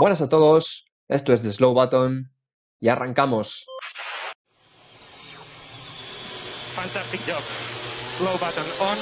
Buenas a todos, esto es The Slow Button y arrancamos. Fantastic job. Slow button on.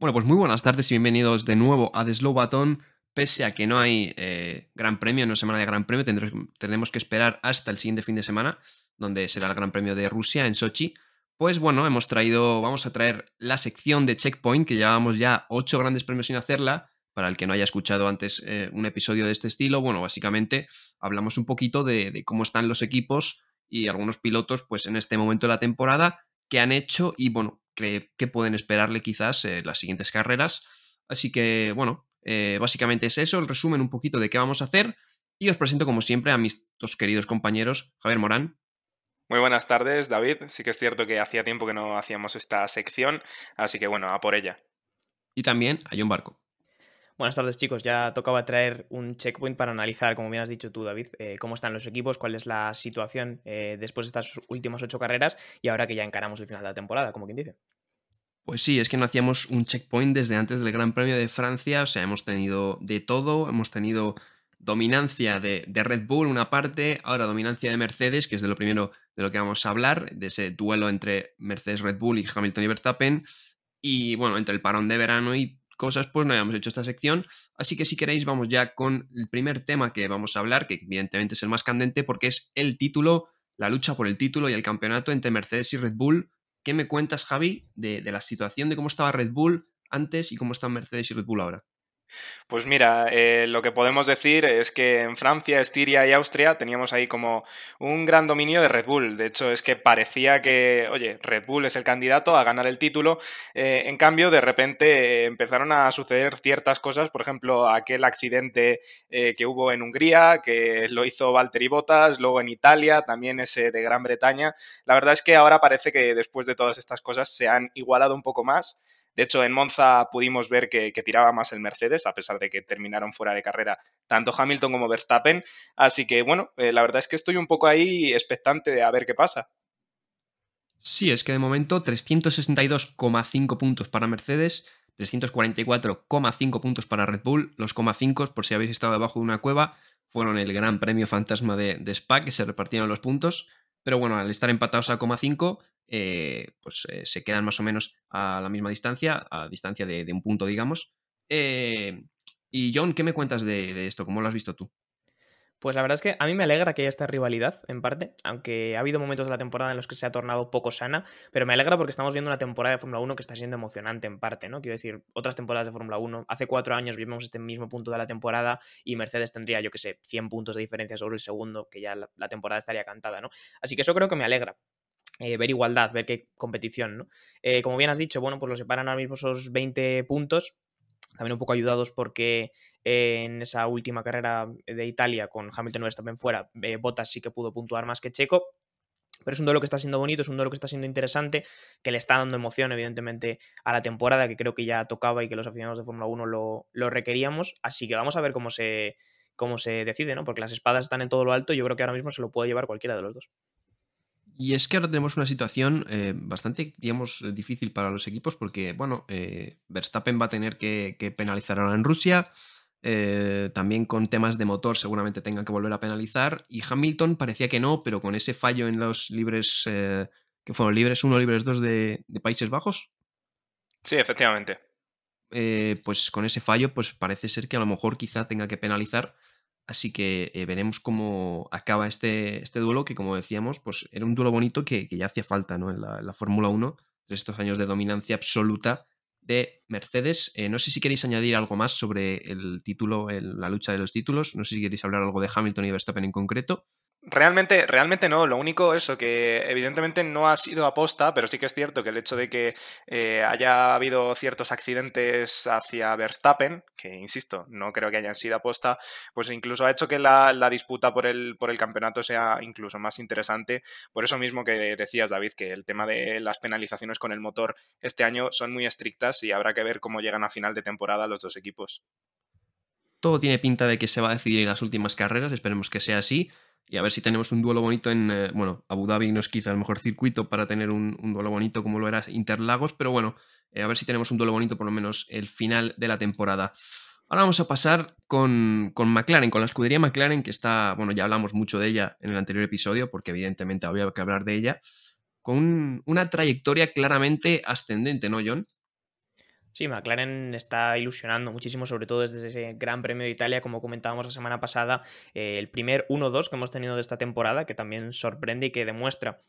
Bueno, pues muy buenas tardes y bienvenidos de nuevo a The Slow Button. Pese a que no hay eh, Gran Premio, no semana de Gran Premio, tendremos, tendremos que esperar hasta el siguiente fin de semana, donde será el Gran Premio de Rusia en Sochi. Pues bueno, hemos traído, vamos a traer la sección de Checkpoint, que llevábamos ya ocho grandes premios sin hacerla. Para el que no haya escuchado antes eh, un episodio de este estilo, bueno, básicamente hablamos un poquito de, cómo están los equipos y algunos pilotos, pues en este momento de la temporada, qué han hecho y bueno, qué, qué pueden esperarle quizás eh, las siguientes carreras. Así que bueno, eh, básicamente es eso, el resumen un poquito de qué vamos a hacer. Y os presento como siempre a mis dos queridos compañeros, Javier Morán. Muy buenas tardes, David. Sí que es cierto que hacía tiempo que no hacíamos esta sección, así que bueno, a por ella. Y también a John Barco. Buenas tardes chicos, ya tocaba traer un checkpoint para analizar, como bien has dicho tú David, eh, cómo están los equipos, cuál es la situación eh, después de estas últimas ocho carreras y ahora que ya encaramos el final de la temporada, como quien dice. Pues sí, es que no hacíamos un checkpoint desde antes del Gran Premio de Francia, o sea, hemos tenido de todo, hemos tenido dominancia de, Red Bull una parte, ahora dominancia de Mercedes, que es de lo primero de lo que vamos a hablar, de ese duelo entre Mercedes Red Bull y Hamilton y Verstappen, y bueno, entre el parón de verano y cosas, pues no habíamos hecho esta sección, así que si queréis vamos ya con el primer tema que vamos a hablar, que evidentemente es el más candente porque es el título, la lucha por el título y el campeonato entre Mercedes y Red Bull. ¿Qué me cuentas, Javi, de, de la situación de cómo estaba Red Bull antes y cómo están Mercedes y Red Bull ahora? Pues mira, eh, lo que podemos decir es que en Francia, Estiria y Austria teníamos ahí como un gran dominio de Red Bull. De hecho, es que parecía que, oye, Red Bull es el candidato a ganar el título. Eh, en cambio, de repente eh, empezaron a suceder ciertas cosas, por ejemplo, aquel accidente que hubo en Hungría, que lo hizo Valtteri Bottas, luego en Italia, también ese de Gran Bretaña. La verdad es que ahora parece que después de todas estas cosas se han igualado un poco más. De hecho, en Monza pudimos ver que, tiraba más el Mercedes, a pesar de que terminaron fuera de carrera tanto Hamilton como Verstappen. Así que, bueno, eh, la verdad es que estoy un poco ahí expectante de a ver qué pasa. Sí, es que de momento 362,5 puntos para Mercedes, 344,5 puntos para Red Bull. Los 5, por si habéis estado debajo de una cueva, fueron el gran premio fantasma de, de Spa, que se repartieron los puntos. Pero bueno, al estar empatados a 5, eh, pues eh, se quedan más o menos a la misma distancia, a distancia de, de un punto, digamos. Eh, y John, ¿qué me cuentas de, de, esto? ¿Cómo lo has visto tú? Pues la verdad es que a mí me alegra que haya esta rivalidad, en parte, aunque ha habido momentos de la temporada en los que se ha tornado poco sana, pero me alegra porque estamos viendo una temporada de Fórmula 1 que está siendo emocionante en parte, ¿no? Quiero decir, otras temporadas de Fórmula 1, hace cuatro años vimos este mismo punto de la temporada y Mercedes tendría, yo que sé, 100 puntos de diferencia sobre el segundo, que ya la, temporada estaría cantada, ¿no? Así que eso creo que me alegra. Eh, ver igualdad, ver qué competición, ¿no? Eh, como bien has dicho, bueno, pues lo separan ahora mismo esos 20 puntos, también un poco ayudados porque eh, en esa última carrera de Italia con Hamilton Verstappen fuera, eh, Bottas sí que pudo puntuar más que Checo, pero es un duelo que está siendo bonito, es un duelo que está siendo interesante, que le está dando emoción, evidentemente, a la temporada, que creo que ya tocaba y que los aficionados de Fórmula 1 lo, lo, requeríamos. Así que vamos a ver cómo se, cómo se decide, ¿no? Porque las espadas están en todo lo alto y yo creo que ahora mismo se lo puede llevar cualquiera de los dos. Y es que ahora tenemos una situación eh, bastante, digamos, difícil para los equipos porque, bueno, eh, Verstappen va a tener que, que, penalizar ahora en Rusia, eh, también con temas de motor seguramente tenga que volver a penalizar, y Hamilton parecía que no, pero con ese fallo en los libres, eh, que fueron libres 1, libres 2 de, de, Países Bajos. Sí, efectivamente. Eh, pues con ese fallo, pues parece ser que a lo mejor quizá tenga que penalizar Así que eh, veremos cómo acaba este, este duelo, que como decíamos, pues era un duelo bonito que, que ya hacía falta ¿no? en la, la Fórmula 1, tras estos años de dominancia absoluta de Mercedes. Eh, no sé si queréis añadir algo más sobre el título, la lucha de los títulos, no sé si queréis hablar algo de Hamilton y Verstappen en concreto. Realmente, realmente no. Lo único eso, que evidentemente no ha sido aposta, pero sí que es cierto que el hecho de que eh, haya habido ciertos accidentes hacia Verstappen, que insisto, no creo que hayan sido aposta, pues incluso ha hecho que la, la disputa por el, por el campeonato sea incluso más interesante. Por eso mismo que decías, David, que el tema de las penalizaciones con el motor este año son muy estrictas y habrá que ver cómo llegan a final de temporada los dos equipos. Todo tiene pinta de que se va a decidir en las últimas carreras, esperemos que sea así. Y a ver si tenemos un duelo bonito en, eh, bueno, Abu Dhabi no es quizá el mejor circuito para tener un, duelo bonito como lo era Interlagos, pero bueno, eh, a ver si tenemos un duelo bonito por lo menos el final de la temporada. Ahora vamos a pasar con, con, McLaren, con la escudería McLaren, que está, bueno, ya hablamos mucho de ella en el anterior episodio, porque evidentemente había que hablar de ella, con una trayectoria claramente ascendente, ¿no, John? Sí, McLaren está ilusionando muchísimo, sobre todo desde ese Gran Premio de Italia, como comentábamos la semana pasada, eh, el primer 1-2 que hemos tenido de esta temporada, que también sorprende y que demuestra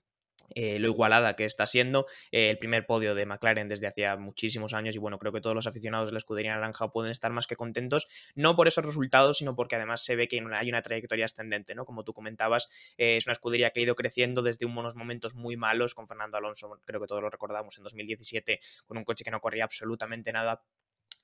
eh, lo igualada que está siendo eh, el primer podio de McLaren desde hacía muchísimos años y bueno, creo que todos los aficionados de la escudería naranja pueden estar más que contentos, no por esos resultados, sino porque además se ve que hay una trayectoria ascendente, ¿no? Como tú comentabas, eh, es una escudería que ha ido creciendo desde unos momentos muy malos con Fernando Alonso, creo que todos lo recordamos en 2017, con un coche que no corría absolutamente nada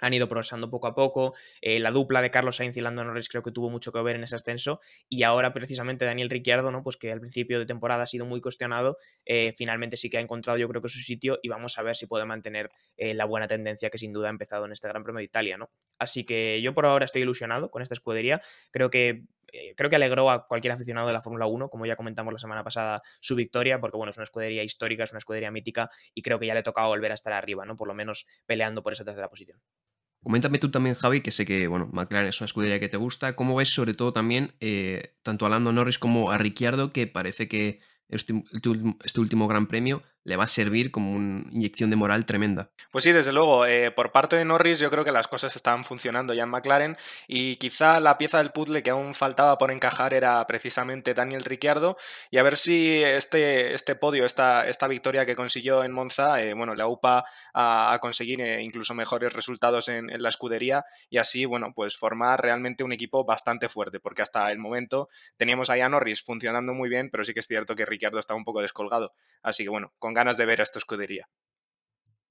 han ido progresando poco a poco. Eh, la dupla de Carlos Sainz y Lando Norris creo que tuvo mucho que ver en ese ascenso. Y ahora, precisamente, Daniel Ricciardo, ¿no? Pues que al principio de temporada ha sido muy cuestionado. Eh, finalmente sí que ha encontrado, yo creo que su sitio. Y vamos a ver si puede mantener eh, la buena tendencia que sin duda ha empezado en este Gran Premio de Italia, ¿no? Así que yo por ahora estoy ilusionado con esta escudería. Creo que creo que alegró a cualquier aficionado de la Fórmula 1, como ya comentamos la semana pasada, su victoria, porque bueno, es una escudería histórica, es una escudería mítica y creo que ya le tocaba volver a estar arriba, ¿no? Por lo menos peleando por esa tercera posición. Coméntame tú también, Javi, que sé que, bueno, McLaren es una escudería que te gusta. ¿Cómo ves sobre todo también eh, tanto a Lando Norris como a Ricciardo, que parece que este, este último gran premio le va a servir como una inyección de moral tremenda. Pues sí, desde luego. Eh, por parte de Norris yo creo que las cosas están funcionando ya en McLaren y quizá la pieza del puzzle que aún faltaba por encajar era precisamente Daniel Ricciardo y a ver si este, este podio, esta, esta victoria que consiguió en Monza, eh, bueno, le upa a, conseguir eh, incluso mejores resultados en, en, la escudería y así, bueno, pues formar realmente un equipo bastante fuerte porque hasta el momento teníamos ahí a Norris funcionando muy bien, pero sí que es cierto que Ricciardo está un poco descolgado. Así que bueno, con ganas de ver a esta escudería.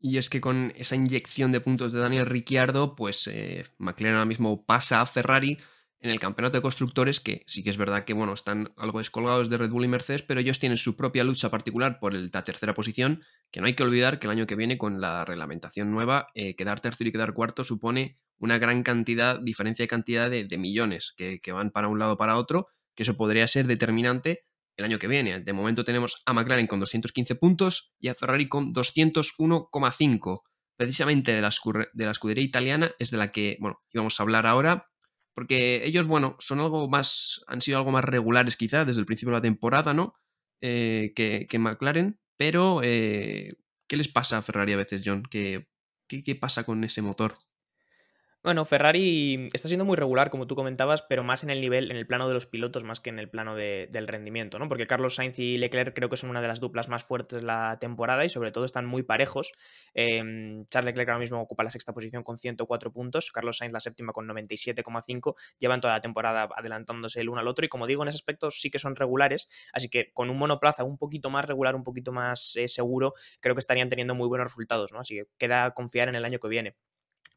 Y es que con esa inyección de puntos de Daniel Ricciardo, pues eh, McLaren ahora mismo pasa a Ferrari en el campeonato de constructores, que sí que es verdad que bueno, están algo descolgados de Red Bull y Mercedes, pero ellos tienen su propia lucha particular por la tercera posición, que no hay que olvidar que el año que viene con la reglamentación nueva, eh, quedar tercero y quedar cuarto supone una gran cantidad, diferencia de cantidad de, millones que, que, van para un lado para otro, que eso podría ser determinante el año que viene. De momento tenemos a McLaren con 215 puntos y a Ferrari con 201,5. Precisamente de la, de la escudería italiana es de la que, bueno, íbamos a hablar ahora, porque ellos, bueno, son algo más, han sido algo más regulares quizá desde el principio de la temporada, ¿no? Eh, que, McLaren, pero eh, ¿qué les pasa a Ferrari a veces, John? ¿Qué, qué, qué pasa con ese motor? Bueno, Ferrari está siendo muy regular, como tú comentabas, pero más en el nivel, en el plano de los pilotos, más que en el plano del rendimiento, ¿no? Porque Carlos Sainz y Leclerc creo que son una de las duplas más fuertes de la temporada y sobre todo están muy parejos. Em, Charles Leclerc ahora mismo ocupa la sexta posición con 104 puntos, Carlos Sainz la séptima con 97,5, llevan toda la temporada adelantándose el uno al otro y como digo, en ese aspecto sí que son regulares, así que con un monoplaza un poquito más regular, un poquito más eh, seguro, creo que estarían teniendo muy buenos resultados, ¿no? Así que queda confiar en el año que viene.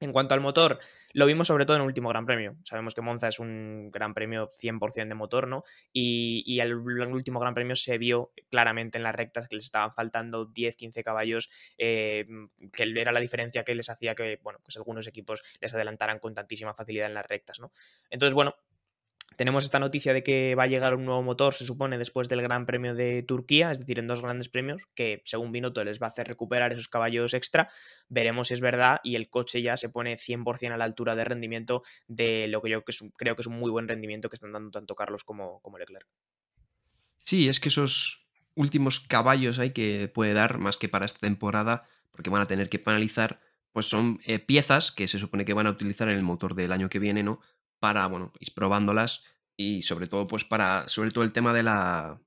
En cuanto al motor, lo vimos sobre todo en el último Gran Premio. Sabemos que Monza es un Gran Premio 100% de motor, ¿no? Y, el, último Gran Premio se vio claramente en las rectas que les estaban faltando 10, 15 caballos, eh, que era la diferencia que les hacía que, bueno, pues algunos equipos les adelantaran con tantísima facilidad en las rectas, ¿no? Entonces, bueno, tenemos esta noticia de que va a llegar un nuevo motor, se supone, después del Gran Premio de Turquía, es decir, en dos grandes premios, que según Binotto les va a hacer recuperar esos caballos extra. Veremos si es verdad y el coche ya se pone 100% a la altura de rendimiento de lo que yo creo que es un muy buen rendimiento que están dando tanto Carlos como, Leclerc. Sí, es que esos últimos caballos hay que puede dar, más que para esta temporada, porque van a tener que penalizar, pues son eh, piezas que se supone que van a utilizar en el motor del año que viene, ¿no? Para, bueno, ir probándolas y sobre todo, pues para, sobre todo el tema de la,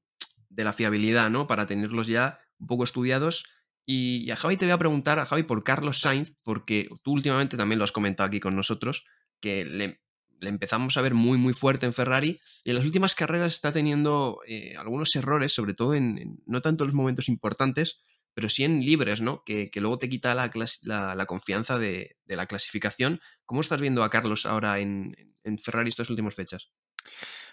de la fiabilidad, ¿no? Para tenerlos ya un poco estudiados. Y, a Javi te voy a preguntar, a Javi, por Carlos Sainz, porque tú últimamente también lo has comentado aquí con nosotros, que le, empezamos a ver muy, muy fuerte en Ferrari y en las últimas carreras está teniendo eh, algunos errores, sobre todo en, no tanto los momentos importantes, pero sí en libres, ¿no? Que, luego te quita la, la, confianza de, la clasificación. ¿Cómo estás viendo a Carlos ahora en, en Ferrari estas últimas fechas?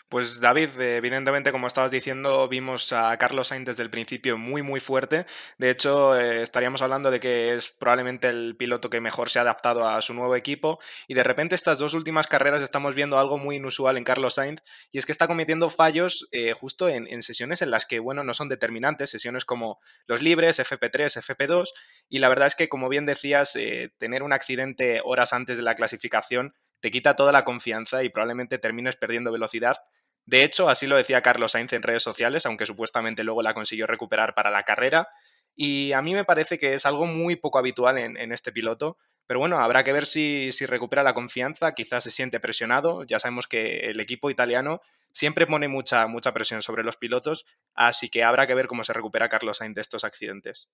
Pues David, evidentemente, como estabas diciendo, vimos a Carlos Sainz desde el principio muy, muy fuerte. De hecho, eh, estaríamos hablando de que es probablemente el piloto que mejor se ha adaptado a su nuevo equipo. Y de repente, estas dos últimas carreras estamos viendo algo muy inusual en Carlos Sainz, y es que está cometiendo fallos eh, justo en, sesiones en las que, bueno, no son determinantes, sesiones como los libres, FP3, FP2. Y la verdad es que, como bien decías, eh, tener un accidente horas antes de la clasificación te quita toda la confianza y probablemente termines perdiendo velocidad de hecho, así lo decía Carlos Sainz en redes sociales, aunque supuestamente luego la consiguió recuperar para la carrera. Y a mí me parece que es algo muy poco habitual en, este piloto. Pero bueno, habrá que ver si, recupera la confianza, quizás se siente presionado. Ya sabemos que el equipo italiano siempre pone mucha, mucha presión sobre los pilotos, así que habrá que ver cómo se recupera Carlos Sainz de estos accidentes.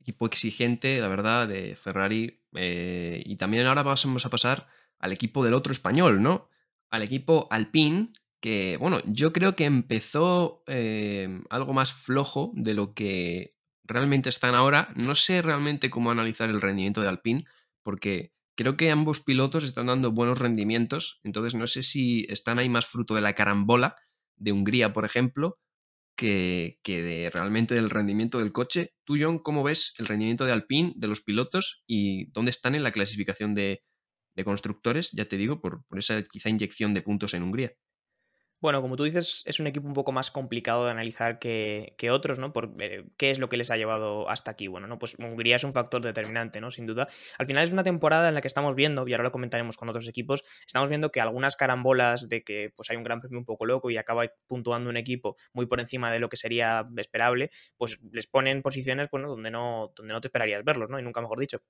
Equipo exigente, la verdad, de Ferrari. Eh, y también ahora vamos a pasar al equipo del otro español, ¿no? al equipo Alpine, que, bueno, yo creo que empezó em, algo más flojo de lo que realmente están ahora. No sé realmente cómo analizar el rendimiento de Alpine, porque creo que ambos pilotos están dando buenos rendimientos, entonces no sé si están ahí más fruto de la carambola de Hungría, por ejemplo, que, que, de realmente del rendimiento del coche. Tú, John, ¿cómo ves el rendimiento de Alpine, de los pilotos y dónde están en la clasificación de, de constructores, ya te digo, por, esa quizá inyección de puntos en Hungría. Bueno, como tú dices, es un equipo un poco más complicado de analizar que, otros, ¿no? Por eh, qué es lo que les ha llevado hasta aquí. Bueno, ¿no? Pues Hungría es un factor determinante, ¿no? Sin duda. Al final es una temporada en la que estamos viendo, y ahora lo comentaremos con otros equipos, estamos viendo que algunas carambolas de que pues hay un gran premio un poco loco y acaba puntuando un equipo muy por encima de lo que sería esperable, pues les ponen posiciones, bueno, donde no, donde no te esperarías verlos, ¿no? Y nunca mejor dicho.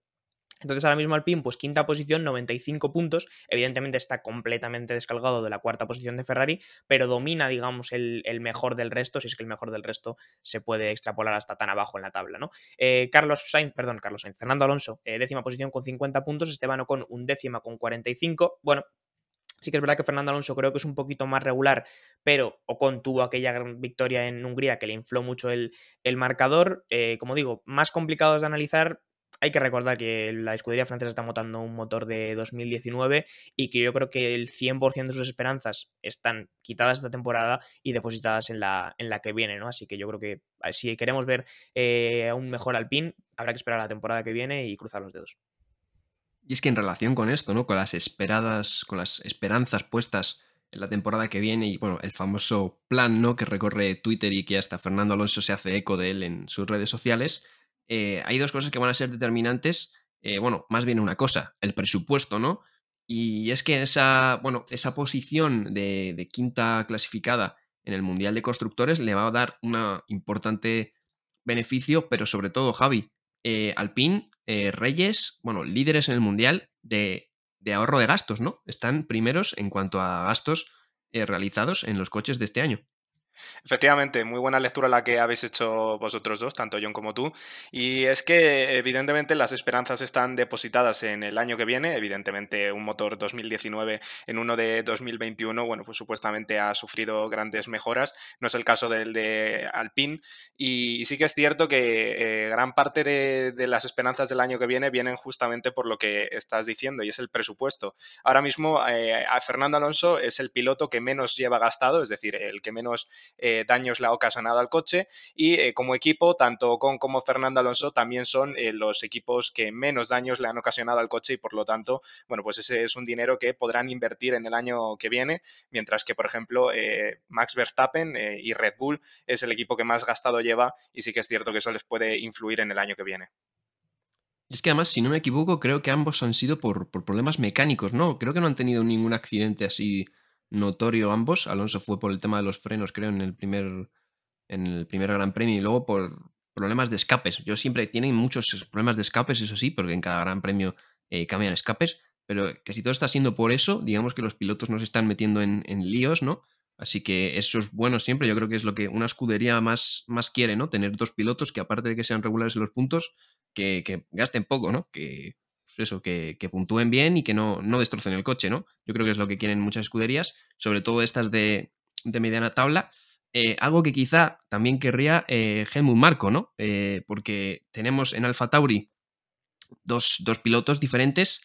Entonces ahora mismo Alpine, pues quinta posición, 95 puntos. Evidentemente está completamente descalgado de la cuarta posición de Ferrari, pero domina, digamos, el, mejor del resto, si es que el mejor del resto se puede extrapolar hasta tan abajo en la tabla, ¿no? Eh, Carlos Sainz, perdón, Carlos Sainz, Fernando Alonso, eh, décima posición con 50 puntos, Esteban Ocon un décima con 45. Bueno, Sí que es verdad que Fernando Alonso creo que es un poquito más regular, pero Ocon tuvo aquella gran victoria en Hungría que le infló mucho el, marcador. Eh, como digo, más complicados de analizar, hay que recordar que la escudería francesa está montando un motor de 2019 y que yo creo que el 100% de sus esperanzas están quitadas esta temporada y depositadas en la, en la que viene, ¿no? Así que yo creo que si queremos ver eh, un mejor Alpine, habrá que esperar la temporada que viene y cruzar los dedos. Y es que en relación con esto, ¿no? Con las esperadas, con las esperanzas puestas en la temporada que viene y bueno, el famoso plan, ¿no? Que recorre Twitter y que hasta Fernando Alonso se hace eco de él en sus redes sociales eh, hay dos cosas que van a ser determinantes. Eh, bueno, más bien una cosa, el presupuesto, ¿no? Y es que esa, bueno, esa posición de, quinta clasificada en el Mundial de Constructores le va a dar un importante beneficio, pero sobre todo, Javi, eh, Alpine, Reyes, bueno, líderes en el Mundial de, de, ahorro de gastos, ¿no? Están primeros en cuanto a gastos realizados en los coches de este año. Efectivamente, muy buena lectura la que habéis hecho vosotros dos, tanto John como tú. Y es que evidentemente las esperanzas están depositadas en el año que viene. Evidentemente un motor 2019 en uno de 2021, bueno, pues supuestamente ha sufrido grandes mejoras. No es el caso del de Alpine. Y, sí que es cierto que eh, gran parte de, las esperanzas del año que viene vienen justamente por lo que estás diciendo y es el presupuesto. Ahora mismo eh, a Fernando Alonso es el piloto que menos lleva gastado, es decir, el que menos eh, daños le ha ocasionado al coche y eh, como equipo, tanto con como Fernando Alonso también son eh, los equipos que menos daños le han ocasionado al coche y por lo tanto, bueno, pues ese es un dinero que podrán invertir en el año que viene, mientras que, por ejemplo, Max Verstappen y Red Bull es el equipo que más gastado lleva y sí que es cierto que eso les puede influir en el año que viene. Es que además, si no me equivoco, creo que ambos han sido por, por problemas mecánicos, ¿no? Creo que no han tenido ningún accidente así notorio ambos. Alonso fue por el tema de los frenos, creo, en el primer, en el primer Gran Premio y luego por problemas de escapes. Yo siempre tienen muchos problemas de escapes, eso sí, porque en cada Gran Premio eh, cambian escapes, pero que si todo está siendo por eso, digamos que los pilotos no se están metiendo en, líos, ¿no? Así que eso es bueno siempre. Yo creo que es lo que una escudería más, más quiere, ¿no? Tener dos pilotos que, aparte de que sean regulares en los puntos, que, que gasten poco, ¿no? Que, eso, que, puntúen bien y que no, no destrocen el coche, ¿no? Yo creo que es lo que quieren muchas escuderías, sobre todo estas de, mediana tabla. Eh, algo que quizá también querría eh, Helmut Marco, ¿no? Eh, porque tenemos en Alfa Tauri dos, pilotos diferentes.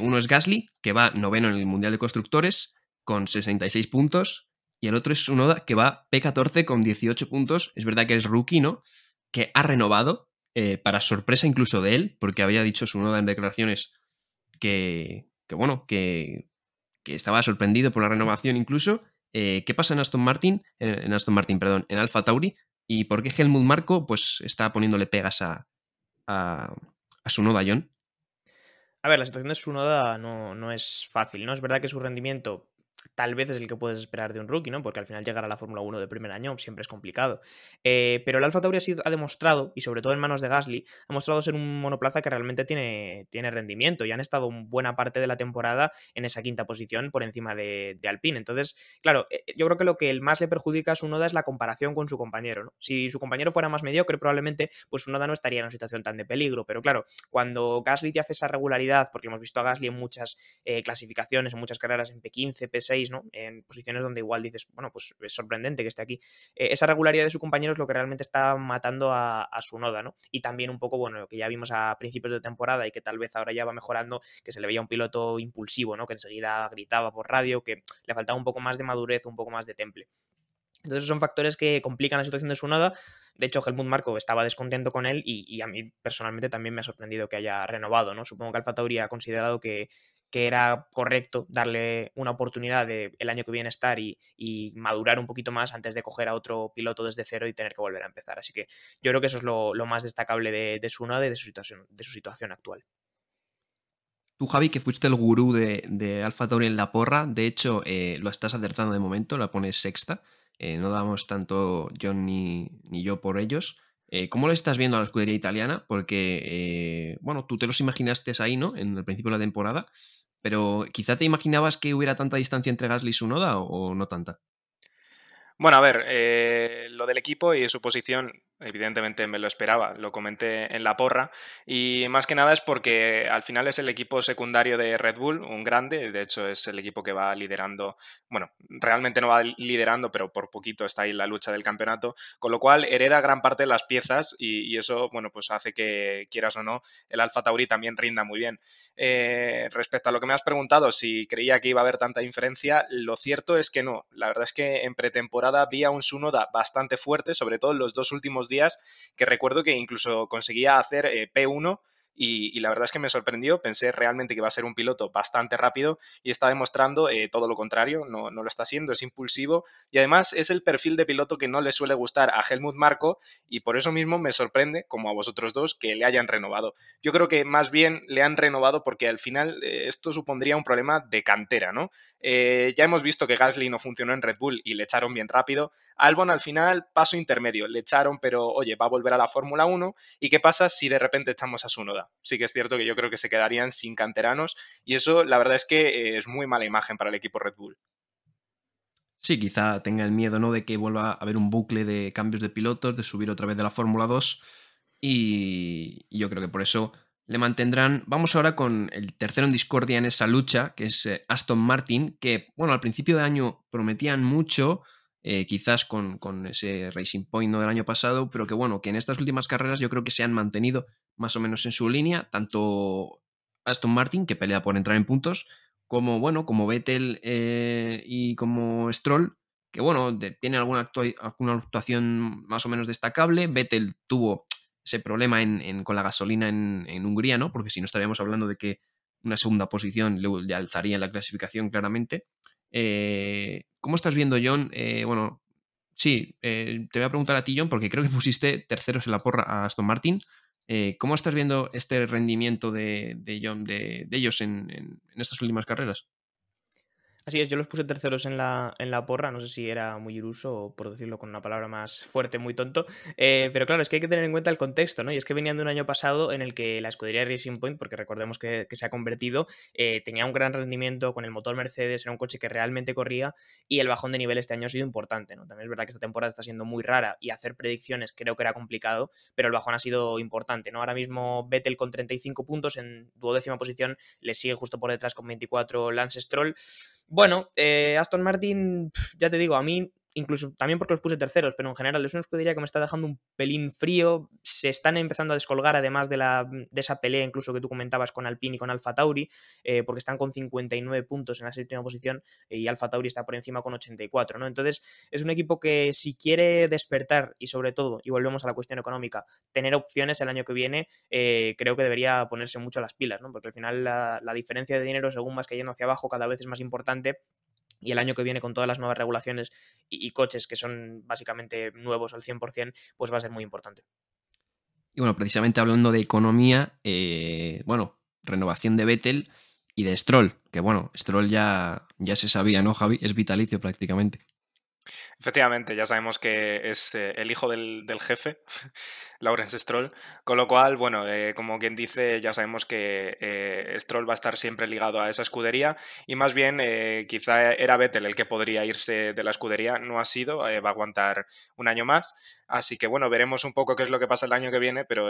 uno es Gasly, que va noveno en el Mundial de Constructores, con 66 puntos y el otro es Sunoda que va P14 con 18 puntos. Es verdad que es rookie, ¿no? Que ha renovado, eh, para sorpresa incluso de él, porque había dicho Sunoda en declaraciones que, que bueno, que, que, estaba sorprendido por la renovación incluso. Eh, ¿Qué pasa en Aston Martin? En Aston Martin, perdón, en Alfa Tauri. ¿Y por qué Helmut Marco pues, está poniéndole pegas a, a, a Sunoda, John? A ver, la situación de Sunoda no, no es fácil, ¿no? Es verdad que su rendimiento tal vez es el que puedes esperar de un rookie, ¿no? Porque al final llegar a la Fórmula 1 de primer año siempre es complicado. Eh, pero el Alfa Tauri ha, demostrado, y sobre todo en manos de Gasly, ha mostrado ser un monoplaza que realmente tiene, tiene rendimiento y han estado buena parte de la temporada en esa quinta posición por encima de, Alpine. Entonces, claro, eh, yo creo que lo que más le perjudica a su noda es la comparación con su compañero, ¿no? Si su compañero fuera más mediocre, probablemente, pues su noda no estaría en una situación tan de peligro. Pero claro, cuando Gasly te hace esa regularidad, porque hemos visto a Gasly en muchas eh, clasificaciones, en muchas carreras en P15, P6, en posiciones donde igual dices, bueno, pues es sorprendente que esté aquí. Eh, esa regularidad de su compañero es lo que realmente está matando a, su noda, ¿no? Y también un poco, bueno, lo que ya vimos a principios de temporada y que tal vez ahora ya va mejorando, que se le veía un piloto impulsivo, ¿no? Que enseguida gritaba por radio, que le faltaba un poco más de madurez, un poco más de temple. Entonces son factores que complican la situación de su noda. De hecho, Helmut Marco estaba descontento con él y, y, a mí personalmente también me ha sorprendido que haya renovado, ¿no? Supongo que Alfa Tauri ha considerado que, que era correcto darle una oportunidad de el año que viene estar y, madurar un poquito más antes de coger a otro piloto desde cero y tener que volver a empezar. Así que yo creo que eso es lo, más destacable de, su noda y de su situación, de su situación actual. Tú, Javi, que fuiste el gurú de, de Alfa Tauri en la porra, de hecho, eh, lo estás acertando de momento, la pones sexta. Eh, no damos tanto John ni, ni yo por ellos. Eh, ¿Cómo lo estás viendo a la escudería italiana? Porque, bueno, tú te los imaginaste ahí, ¿no? En el principio de la temporada. Pero quizá te imaginabas que hubiera tanta distancia entre Gasly y su noda o no tanta. Bueno, a ver, eh, lo del equipo y su posición, evidentemente me lo esperaba, lo comenté en la porra, y más que nada es porque al final es el equipo secundario de Red Bull, un grande, de hecho es el equipo que va liderando, bueno, realmente no va liderando, pero por poquito está ahí la lucha del campeonato, con lo cual hereda gran parte de las piezas y, eso, bueno, pues hace que, quieras o no, el Alfa Tauri también rinda muy bien. Eh, respecto a lo que me has preguntado, si creía que iba a haber tanta diferencia, lo cierto es que no, la verdad es que en pretemporada había un Sunoda bastante fuerte, sobre todo en los dos últimos días, que recuerdo que incluso conseguía hacer eh, P1 y, la verdad es que me sorprendió, pensé realmente que iba a ser un piloto bastante rápido y está demostrando eh, todo lo contrario, no, no, lo está haciendo, es impulsivo y además es el perfil de piloto que no le suele gustar a Helmut Marco y por eso mismo me sorprende, como a vosotros dos, que le hayan renovado. Yo creo que más bien le han renovado porque al final eh, esto supondría un problema de cantera, ¿no? Eh, ya hemos visto que Gasly no funcionó en Red Bull y le echaron bien rápido. Albon al final, paso intermedio, le echaron, pero oye, va a volver a la Fórmula 1. ¿Y qué pasa si de repente echamos a su noda? Sí que es cierto que yo creo que se quedarían sin canteranos y eso la verdad es que eh, es muy mala imagen para el equipo Red Bull. Sí, quizá tenga el miedo ¿no? de que vuelva a haber un bucle de cambios de pilotos, de subir otra vez de la Fórmula 2 y yo creo que por eso le mantendrán. Vamos ahora con el tercero en discordia en esa lucha, que es eh, Aston Martin, que, bueno, al principio de año prometían mucho, eh, quizás con, ese Racing Point ¿no? del año pasado, pero que, bueno, que en estas últimas carreras yo creo que se han mantenido más o menos en su línea, tanto Aston Martin, que pelea por entrar en puntos, como, bueno, como Vettel eh, y como Stroll, que, bueno, tiene alguna, alguna actuación más o menos destacable. Vettel tuvo ese problema con la gasolina en, Hungría, ¿no? Porque si no estaríamos hablando de que una segunda posición le, alzaría en la clasificación claramente. Eh, ¿Cómo estás viendo, John? Eh, bueno, sí, eh, te voy a preguntar a ti, John, porque creo que pusiste terceros en la porra a Aston Martin. ¿Cómo estás viendo este rendimiento de, John, de, ellos en, estas últimas carreras? Así es, yo los puse terceros en la, en la porra, no sé si era muy iruso o por decirlo con una palabra más fuerte, muy tonto, eh, pero claro, es que hay que tener en cuenta el contexto, ¿no? Y es que venían de un año pasado en el que la escudería Racing Point, porque recordemos que, se ha convertido, eh, tenía un gran rendimiento con el motor Mercedes, era un coche que realmente corría y el bajón de nivel este año ha sido importante, ¿no? También es verdad que esta temporada está siendo muy rara y hacer predicciones creo que era complicado, pero el bajón ha sido importante, ¿no? Ahora mismo Vettel con 35 puntos en duodécima posición, le sigue justo por detrás con 24 Lance Stroll. Bueno, eh, Aston Martin, ya te digo, a mí incluso también porque los puse terceros, pero en general es una escudería que me está dejando un pelín frío. Se están empezando a descolgar, además de, la, de esa pelea incluso que tú comentabas con Alpine y con Alfa Tauri, eh, porque están con 59 puntos en la séptima posición eh, y Alfa Tauri está por encima con 84, ¿no? Entonces es un equipo que si quiere despertar y sobre todo, y volvemos a la cuestión económica, tener opciones el año que viene, eh, creo que debería ponerse mucho las pilas, ¿no? Porque al final la, la diferencia de dinero, según más que yendo hacia abajo, cada vez es más importante y el año que viene con todas las nuevas regulaciones y, coches que son básicamente nuevos al 100%, pues va a ser muy importante. Y bueno, precisamente hablando de economía, eh, bueno, renovación de Vettel y de Stroll, que bueno, Stroll ya, ya se sabía, ¿no, Javi? Es vitalicio prácticamente. Efectivamente, ya sabemos que es eh, el hijo del, jefe, Lawrence Stroll, con lo cual, bueno, eh, como quien dice, ya sabemos que eh, Stroll va a estar siempre ligado a esa escudería y más bien quizá era Vettel el que podría irse de la escudería, no ha sido, va a aguantar un año más, así que bueno, veremos un poco qué es lo que pasa el año que viene, pero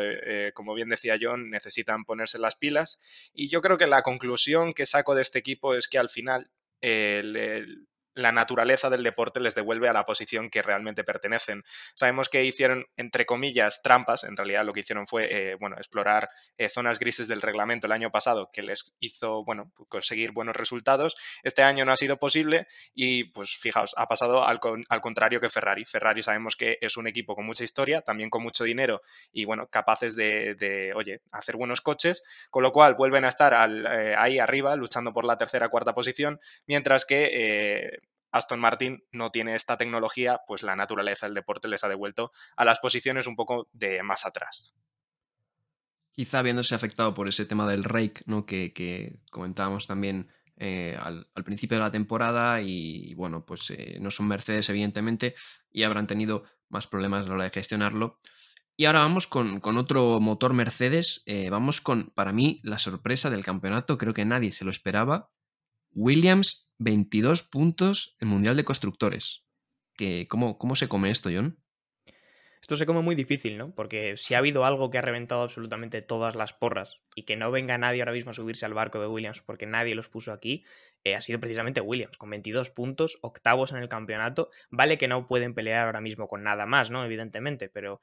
como bien decía John, necesitan ponerse las pilas y yo creo que la conclusión que saco de este equipo es que al final el la naturaleza del deporte les devuelve a la posición que realmente pertenecen. Sabemos que hicieron, entre comillas, trampas, en realidad lo que hicieron fue, eh, bueno, explorar eh, zonas grises del reglamento el año pasado que les hizo, bueno, conseguir buenos resultados. Este año no ha sido posible y, pues, fijaos, ha pasado al, contrario que Ferrari. Ferrari sabemos que es un equipo con mucha historia, también con mucho dinero y, bueno, capaces de, oye, hacer buenos coches, con lo cual vuelven a estar eh, ahí arriba, luchando por la tercera, cuarta posición, mientras que Aston Martin no tiene esta tecnología, pues la naturaleza del deporte les ha devuelto a las posiciones un poco de más atrás. Quizá viéndose afectado por ese tema del rake, ¿no? que, comentábamos también eh, al, principio de la temporada y, bueno, pues eh, no son Mercedes evidentemente y habrán tenido más problemas a la hora de gestionarlo. Y ahora vamos con, otro motor Mercedes, eh, vamos con, para mí, la sorpresa del campeonato, creo que nadie se lo esperaba, Williams 22 puntos en Mundial de Constructores. ¿cómo, ¿Cómo se come esto, John? Esto se come muy difícil, ¿no? Porque si ha habido algo que ha reventado absolutamente todas las porras y que no venga nadie ahora mismo a subirse al barco de Williams porque nadie los puso aquí, eh, ha sido precisamente Williams, con 22 puntos, octavos en el campeonato. Vale que no pueden pelear ahora mismo con nada más, ¿no? Evidentemente, pero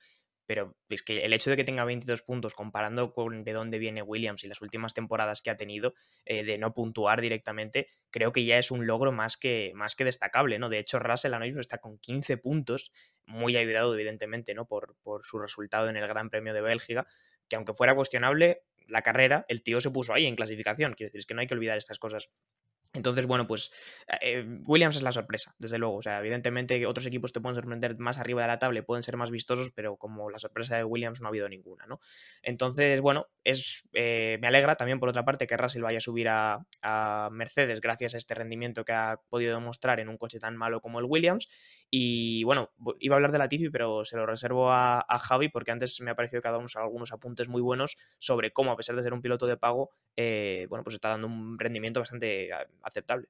pero es que el hecho de que tenga 22 puntos comparando con de dónde viene Williams y las últimas temporadas que ha tenido eh, de no puntuar directamente, creo que ya es un logro más que, más que destacable, ¿no? De hecho, Russell ahora mismo está con 15 puntos, muy ayudado evidentemente, ¿no? Por, por su resultado en el Gran Premio de Bélgica, que aunque fuera cuestionable la carrera, el tío se puso ahí en clasificación, quiero decir, es que no hay que olvidar estas cosas. Entonces, bueno, pues eh, Williams es la sorpresa, desde luego. O sea, evidentemente otros equipos te pueden sorprender más arriba de la tabla, pueden ser más vistosos, pero como la sorpresa de Williams no ha habido ninguna, ¿no? Entonces, bueno, es, eh, me alegra también por otra parte que Russell vaya a subir a, Mercedes gracias a este rendimiento que ha podido demostrar en un coche tan malo como el Williams. Y bueno, iba a hablar de la Latifi, pero se lo reservo a, Javi porque antes me ha parecido que ha dado algunos apuntes muy buenos sobre cómo, a pesar de ser un piloto de pago, eh, bueno, pues está dando un rendimiento bastante aceptable.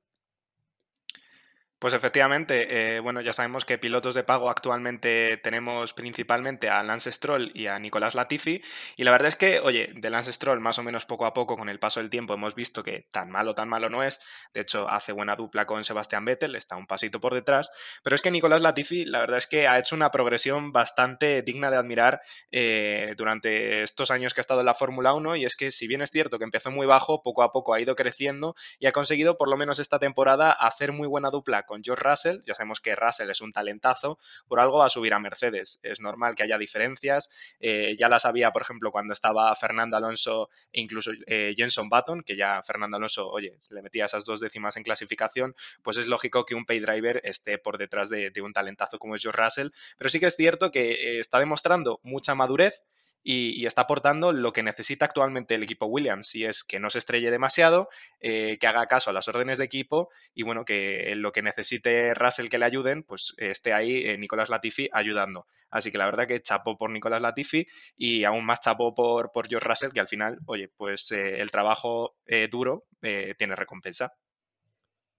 Pues efectivamente, eh, bueno, ya sabemos que pilotos de pago actualmente tenemos principalmente a Lance Stroll y a Nicolás Latifi, y la verdad es que, oye, de Lance Stroll más o menos poco a poco con el paso del tiempo hemos visto que tan malo, tan malo no es, de hecho hace buena dupla con Sebastián Vettel, está un pasito por detrás, pero es que Nicolás Latifi la verdad es que ha hecho una progresión bastante digna de admirar eh, durante estos años que ha estado en la Fórmula 1, y es que si bien es cierto que empezó muy bajo, poco a poco ha ido creciendo y ha conseguido por lo menos esta temporada hacer muy buena dupla con George Russell. Ya sabemos que Russell es un talentazo, por algo va a subir a Mercedes. Es normal que haya diferencias. Eh, ya las había, por ejemplo, cuando estaba Fernando Alonso e incluso eh, Jenson Button, que ya Fernando Alonso, oye, le metía esas dos décimas en clasificación, pues es lógico que un pay driver esté por detrás de, un talentazo como es George Russell. Pero sí que es cierto que eh, está demostrando mucha madurez y, está aportando lo que necesita actualmente el equipo Williams, y es que no se estrelle demasiado, eh, que haga caso a las órdenes de equipo y bueno, que lo que necesite Russell que le ayuden, pues esté ahí eh, Nicolás Latifi ayudando. Así que la verdad que chapó por Nicolás Latifi y aún más chapó por, por George Russell, que al final, oye, pues eh, el trabajo duro tiene recompensa.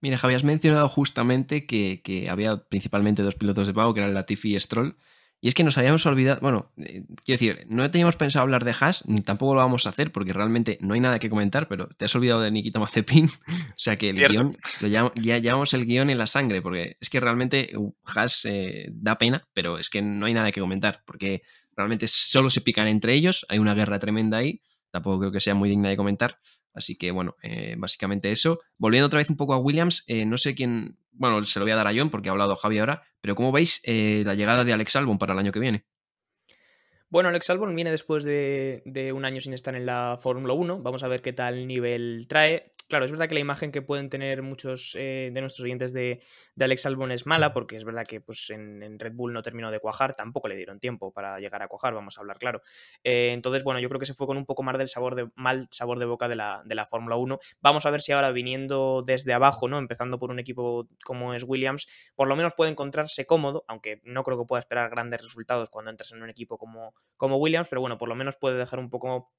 Mira, Javi, has mencionado justamente que, que, había principalmente dos pilotos de pago, que eran Latifi y Stroll. Y es que nos habíamos olvidado, bueno, eh, quiero decir, no teníamos pensado hablar de Haas, ni tampoco lo vamos a hacer, porque realmente no hay nada que comentar, pero te has olvidado de Nikita Mazepin. o sea que el guion, ya llevamos el guion en la sangre, porque es que realmente uh, Haas eh, da pena, pero es que no hay nada que comentar, porque realmente solo se pican entre ellos, hay una guerra tremenda ahí, tampoco creo que sea muy digna de comentar. Así que bueno, eh, básicamente eso. Volviendo otra vez un poco a Williams, no sé quién, bueno, se lo voy a dar a John porque ha hablado Javi ahora, pero ¿cómo veis eh, la llegada de Alex Albon para el año que viene? Bueno, Alex Albon viene después de, de un año sin estar en la Fórmula 1. Vamos a ver qué tal nivel trae. Claro, es verdad que la imagen que pueden tener muchos eh, de nuestros oyentes de, Alex Albon es mala, porque es verdad que pues, en, Red Bull no terminó de cuajar, tampoco le dieron tiempo para llegar a cuajar, vamos a hablar claro. Eh, entonces, bueno, yo creo que se fue con un poco más del sabor de, mal sabor de boca de la, de la Fórmula 1. Vamos a ver si ahora viniendo desde abajo, ¿no? Empezando por un equipo como es Williams, por lo menos puede encontrarse cómodo, aunque no creo que pueda esperar grandes resultados cuando entres en un equipo como, como Williams, pero bueno, por lo menos puede dejar un poco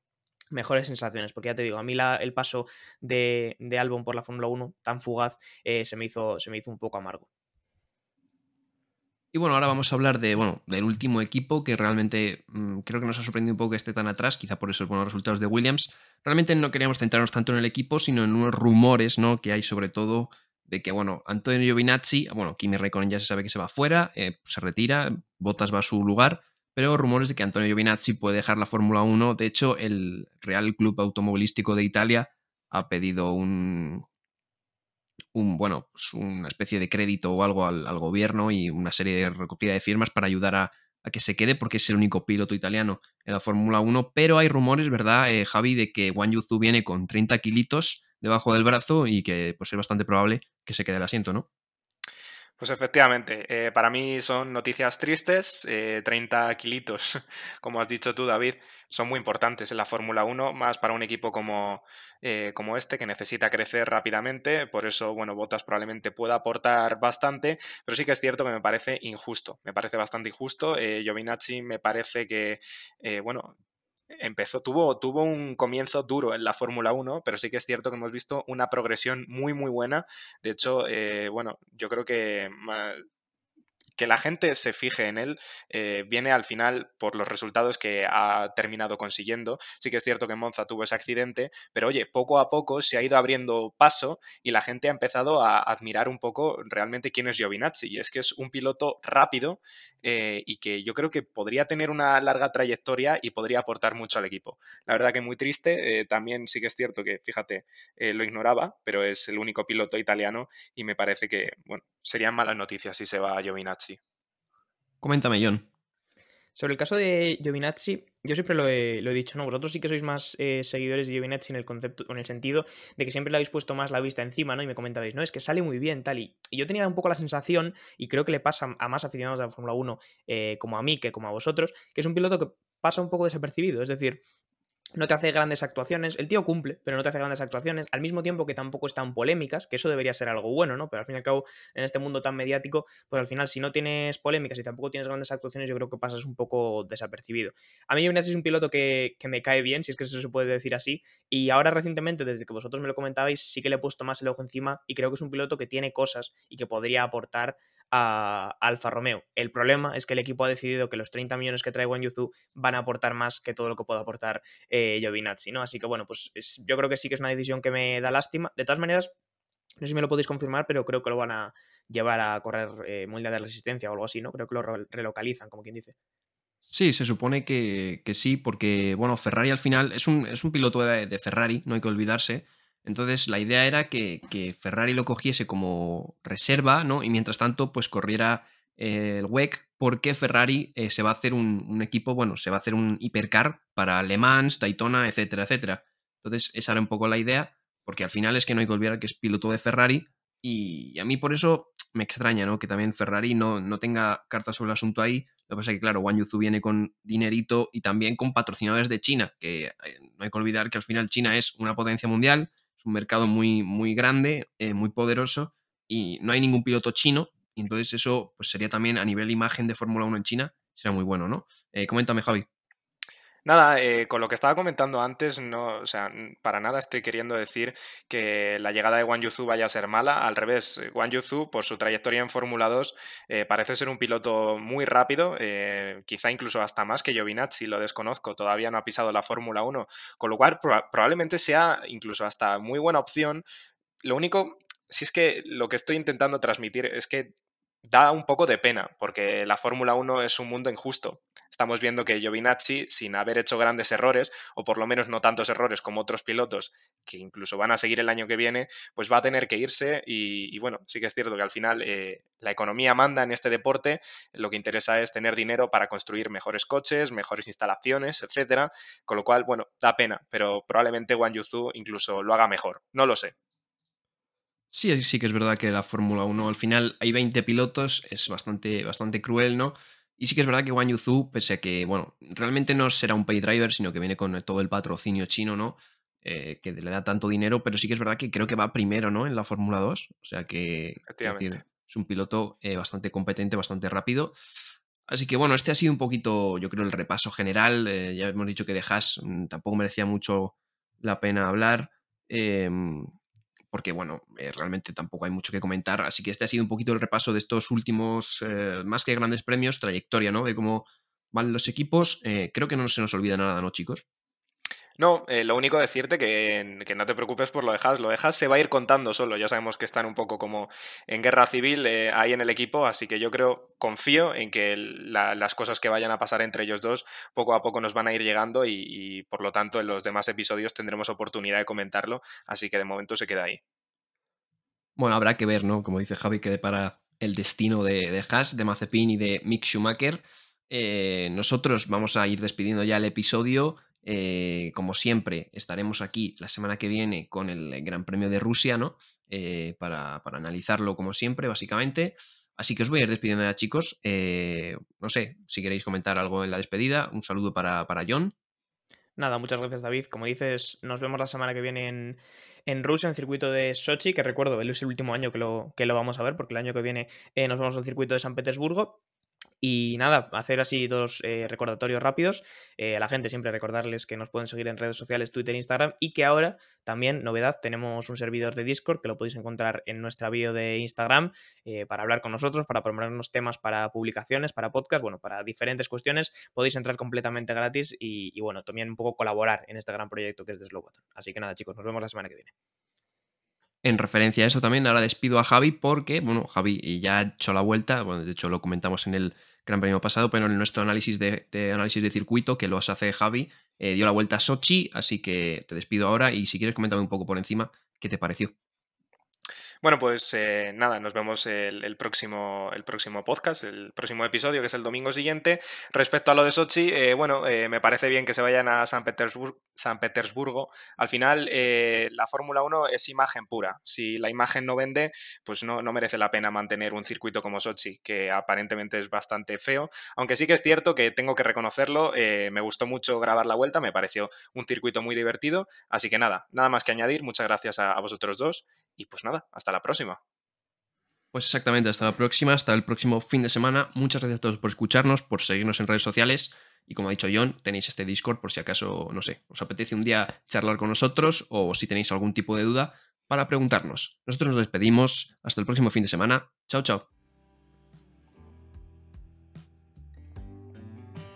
mejores sensaciones, porque ya te digo, a mí el paso de, de Albon por la Fórmula 1 tan fugaz eh, se, me hizo, se me hizo un poco amargo. Y bueno, ahora vamos a hablar de, bueno, del último equipo que realmente mm, creo que nos ha sorprendido un poco que esté tan atrás, quizá por esos buenos resultados de Williams. Realmente no queríamos centrarnos tanto en el equipo, sino en unos rumores ¿no? que hay sobre todo de que, bueno, Antonio Giovinazzi, bueno, Kimi Raikkonen ya se sabe que se va fuera, eh, se retira, Bottas va a su lugar, pero rumores de que Antonio Giovinazzi puede dejar la Fórmula 1. De hecho, el Real Club Automovilístico de Italia ha pedido un, bueno, pues una especie de crédito o algo al, gobierno y una serie de recogida de firmas para ayudar a, que se quede, porque es el único piloto italiano en la Fórmula 1. Pero hay rumores, ¿verdad, eh, Javi, de que Wang Yuzu viene con 30 kilitos debajo del brazo y que pues, es bastante probable que se quede el asiento, ¿no? Pues efectivamente, eh, para mí son noticias tristes, 30 eh, kilitos, como has dicho tú, David, son muy importantes en la Fórmula 1, más para un equipo como, eh, como este, que necesita crecer rápidamente, por eso, bueno, Botas probablemente pueda aportar bastante, pero sí que es cierto que me parece injusto, me parece bastante injusto, Giovinazzi me parece que, bueno, empezó, tuvo, tuvo un comienzo duro en la Fórmula 1, pero sí que es cierto que hemos visto una progresión muy, muy buena. De hecho, eh, bueno, yo creo que que la gente se fije en él eh, viene al final por los resultados que ha terminado consiguiendo. Sí que es cierto que Monza tuvo ese accidente, pero oye, poco a poco se ha ido abriendo paso y la gente ha empezado a admirar un poco realmente quién es Giovinazzi. Y es que es un piloto rápido eh, y que yo creo que podría tener una larga trayectoria y podría aportar mucho al equipo. La verdad que muy triste. Eh, también sí que es cierto que, fíjate, lo ignoraba, pero es el único piloto italiano y me parece que, bueno, serían malas noticias si se va a Giovinazzi. Coméntame, John. Sobre el caso de Giovinazzi, yo siempre lo he, dicho, ¿no? Vosotros sí que sois más eh, seguidores de Giovinazzi en el concepto, en el sentido de que siempre le habéis puesto más la vista encima, ¿no? Y me comentabais, no, es que sale muy bien, tal. Y, yo tenía un poco la sensación, y creo que le pasa a más aficionados de la Fórmula 1 eh, como a mí que como a vosotros, que es un piloto que pasa un poco desapercibido. Es decir, no te hace grandes actuaciones. El tío cumple, pero no te hace grandes actuaciones. Al mismo tiempo que tampoco están polémicas, que eso debería ser algo bueno, ¿no? Pero al fin y al cabo, en este mundo tan mediático, pues al final, si no tienes polémicas y tampoco tienes grandes actuaciones, yo creo que pasas un poco desapercibido. A mí Giovinazzi es un piloto que, me cae bien, si es que eso se puede decir así. Y ahora recientemente, desde que vosotros me lo comentabais, sí que le he puesto más el ojo encima y creo que es un piloto que tiene cosas y que podría aportar a Alfa Romeo. El problema es que el equipo ha decidido que los 30 millones que trae Yuzu van a aportar más que todo lo que pueda aportar eh, Giovinazzi, ¿no? Así que bueno, pues yo creo que sí que es una decisión que me da lástima. De todas maneras, no sé si me lo podéis confirmar, pero creo que lo van a llevar a correr eh, de resistencia o algo así, ¿no? Creo que lo relocalizan, como quien dice. Sí, se supone que, sí, porque, bueno, Ferrari al final es un, es un piloto de Ferrari, no hay que olvidarse, entonces la idea era que, Ferrari lo cogiese como reserva, ¿no? Y mientras tanto, pues corriera eh, el WEC, porque Ferrari eh, se va a hacer un, equipo, bueno, se va a hacer un hipercar para Le Mans, Daytona, etcétera, etcétera. Entonces, esa era un poco la idea, porque al final es que no hay que olvidar que es piloto de Ferrari, y a mí por eso me extraña, ¿no? Que también Ferrari no, no tenga cartas sobre el asunto ahí. Lo que pasa es que, claro, Wang Yuzu viene con dinerito y también con patrocinadores de China, que eh, no hay que olvidar que al final China es una potencia mundial, es un mercado muy, muy grande, eh, muy poderoso y no hay ningún piloto chino. Y entonces eso pues sería también a nivel imagen de Fórmula 1 en China, será muy bueno, ¿no? Eh, coméntame, Javi. Nada, eh, con lo que estaba comentando antes, no, o sea, para nada estoy queriendo decir que la llegada de Wang Yuzu vaya a ser mala. Al revés, eh, Wang Yuzu, por su trayectoria en Fórmula 2, eh, parece ser un piloto muy rápido, quizá incluso hasta más que Giovinazzi, lo desconozco, todavía no ha pisado la Fórmula 1, con lo cual probablemente sea incluso hasta muy buena opción. Lo único, si es que lo que estoy intentando transmitir es que da un poco de pena, porque la Fórmula 1 es un mundo injusto. Estamos viendo que Giovinazzi, sin haber hecho grandes errores, o por lo menos no tantos errores como otros pilotos, que incluso van a seguir el año que viene, pues va a tener que irse y, bueno, sí que es cierto que al final eh, la economía manda en este deporte, lo que interesa es tener dinero para construir mejores coches, mejores instalaciones, etcétera, con lo cual, bueno, da pena, pero probablemente Wang Yuzu incluso lo haga mejor, no lo sé. Sí, sí que es verdad que la Fórmula 1 al final hay 20 pilotos, es bastante, bastante cruel, ¿no? Y sí que es verdad que Wang Yuzu, pese a que, bueno, realmente no será un pay driver, sino que viene con todo el patrocinio chino, ¿no? Eh, que le da tanto dinero, pero sí que es verdad que creo que va primero, ¿no? En la Fórmula 2. O sea que es un piloto eh, bastante competente, bastante rápido. Así que bueno, este ha sido un poquito, yo creo, el repaso general. Eh, ya hemos dicho que de Haas mm, tampoco merecía mucho la pena hablar. Porque bueno, eh, realmente tampoco hay mucho que comentar. Así que este ha sido un poquito el repaso de estos últimos, eh, más que grandes premios, trayectoria, ¿no? De cómo van los equipos. Eh, creo que no se nos olvida nada, ¿no, chicos? No, eh, lo único decirte que, que, no te preocupes por lo de. Lo de se va a ir contando solo. Ya sabemos que están un poco como en guerra civil eh, ahí en el equipo, así que yo creo, confío en que las cosas que vayan a pasar entre ellos dos poco a poco nos van a ir llegando y, por lo tanto en los demás episodios tendremos oportunidad de comentarlo, así que de momento se queda ahí. Bueno, habrá que ver, ¿no? Como dice Javi, que para el destino de, de Haas, de Mazepin y de Mick Schumacher. Eh, nosotros vamos a ir despidiendo ya el episodio. Eh, como siempre, estaremos aquí la semana que viene con el Gran Premio de Rusia, ¿no? Eh, para, analizarlo como siempre, básicamente. Así que os voy a ir despidiendo ya, chicos. Eh, no sé, si queréis comentar algo en la despedida, un saludo para, para John. Nada, muchas gracias, David. Como dices, nos vemos la semana que viene en, en Rusia, en el circuito de Sochi, que recuerdo, es el último año que lo, que lo vamos a ver, porque el año que viene nos vamos al circuito de San Petersburgo. Y nada, hacer así dos eh, recordatorios rápidos. Eh, a la gente siempre recordarles que nos pueden seguir en redes sociales, Twitter, Instagram y que ahora también, novedad, tenemos un servidor de Discord que lo podéis encontrar en nuestra bio de Instagram eh, para hablar con nosotros, para proponernos temas para publicaciones, para podcast, bueno, para diferentes cuestiones. Podéis entrar completamente gratis y, y bueno, también un poco colaborar en este gran proyecto que es de Slowbutton. Así que nada, chicos, nos vemos la semana que viene. En referencia a eso también, ahora despido a Javi porque, bueno, Javi ya ha hecho la vuelta, bueno, de hecho lo comentamos en el Gran Premio pasado, pero en nuestro análisis de, análisis de circuito, que los hace Javi, eh, dio la vuelta a Sochi, así que te despido ahora y si quieres comentarme un poco por encima qué te pareció. Bueno, pues eh, nada, nos vemos el, próximo, el próximo podcast, el próximo episodio, que es el domingo siguiente. Respecto a lo de Sochi, eh, bueno, eh, me parece bien que se vayan a San, San Petersburgo. Al final, la Fórmula 1 es imagen pura. Si la imagen no vende, pues no, no merece la pena mantener un circuito como Sochi, que aparentemente es bastante feo. Aunque sí que es cierto que tengo que reconocerlo, me gustó mucho grabar la vuelta, me pareció un circuito muy divertido. Así que nada, nada más que añadir. Muchas gracias a vosotros dos y pues nada, hasta la próxima. Pues exactamente, hasta la próxima, hasta el próximo fin de semana. Muchas gracias a todos por escucharnos, por seguirnos en redes sociales. Y como ha dicho John, tenéis este Discord por si acaso, no sé, os apetece un día charlar con nosotros o si tenéis algún tipo de duda para preguntarnos. Nosotros nos despedimos. Hasta el próximo fin de semana. Chao, chao.